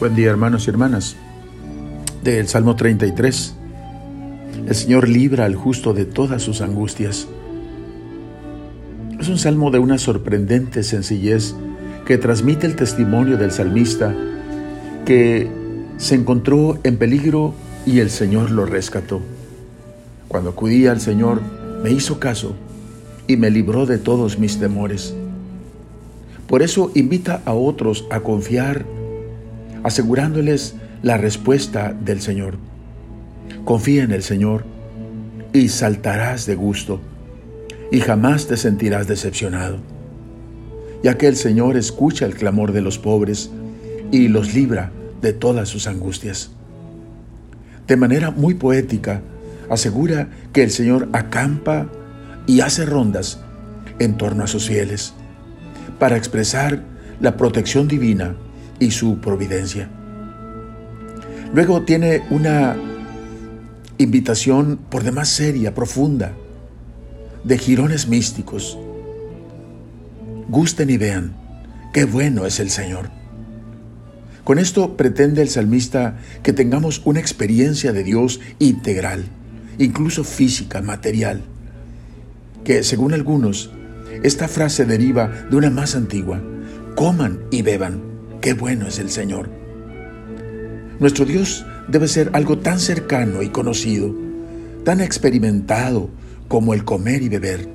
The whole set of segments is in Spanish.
Buen día hermanos y hermanas. Del Salmo 33. El Señor libra al justo de todas sus angustias. Es un salmo de una sorprendente sencillez que transmite el testimonio del salmista que se encontró en peligro y el Señor lo rescató. Cuando acudí al Señor, me hizo caso y me libró de todos mis temores. Por eso invita a otros a confiar, asegurándoles la respuesta del Señor. Confía en el Señor y saltarás de gusto y jamás te sentirás decepcionado, ya que el Señor escucha el clamor de los pobres y los libra de todas sus angustias. De manera muy poética, asegura que el Señor acampa y hace rondas en torno a sus fieles para expresar la protección divina y su providencia. Luego tiene una invitación por demás seria, profunda, de jirones místicos. Gusten y vean qué bueno es el Señor. Con esto pretende el salmista que tengamos una experiencia de Dios integral, incluso física, material, que según algunos esta frase deriva de una más antigua. Coman y beban. Qué bueno es el Señor. Nuestro Dios debe ser algo tan cercano y conocido, tan experimentado como el comer y beber.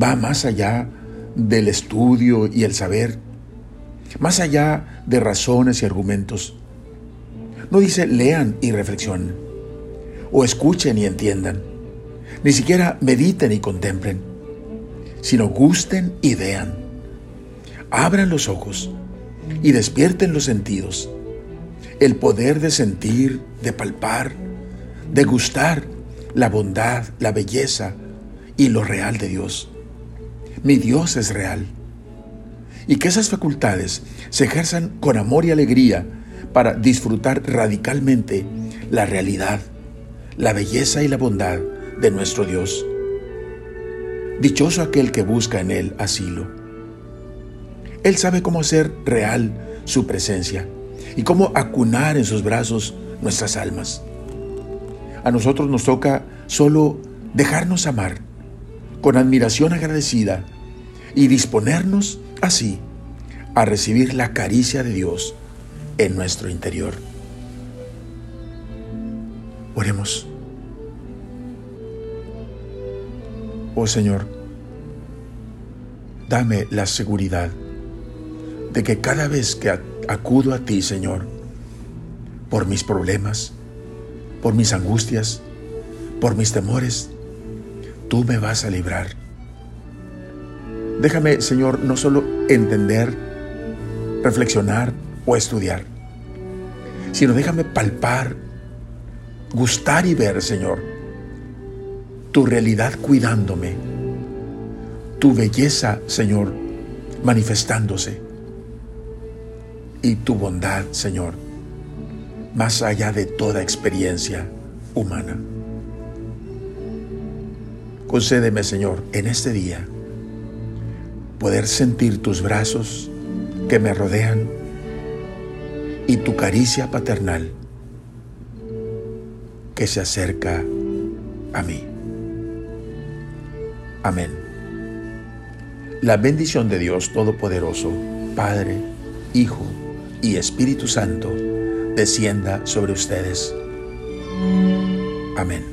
Va más allá del estudio y el saber, más allá de razones y argumentos. No dice lean y reflexionen, o escuchen y entiendan ni siquiera mediten y contemplen, sino gusten y vean. Abran los ojos y despierten los sentidos. El poder de sentir, de palpar, de gustar la bondad, la belleza y lo real de Dios. Mi Dios es real. Y que esas facultades se ejerzan con amor y alegría para disfrutar radicalmente la realidad, la belleza y la bondad de nuestro Dios. Dichoso aquel que busca en Él asilo. Él sabe cómo hacer real su presencia y cómo acunar en sus brazos nuestras almas. A nosotros nos toca solo dejarnos amar con admiración agradecida y disponernos así a recibir la caricia de Dios en nuestro interior. Oremos. Oh Señor, dame la seguridad de que cada vez que acudo a ti, Señor, por mis problemas, por mis angustias, por mis temores, tú me vas a librar. Déjame, Señor, no solo entender, reflexionar o estudiar, sino déjame palpar, gustar y ver, Señor, tu realidad cuidándome, tu belleza, Señor, manifestándose, y tu bondad, Señor, más allá de toda experiencia humana. Concédeme, Señor, en este día, poder sentir tus brazos que me rodean y tu caricia paternal que se acerca a mí. Amén. La bendición de Dios Todopoderoso, Padre, Hijo y Espíritu Santo, descienda sobre ustedes. Amén.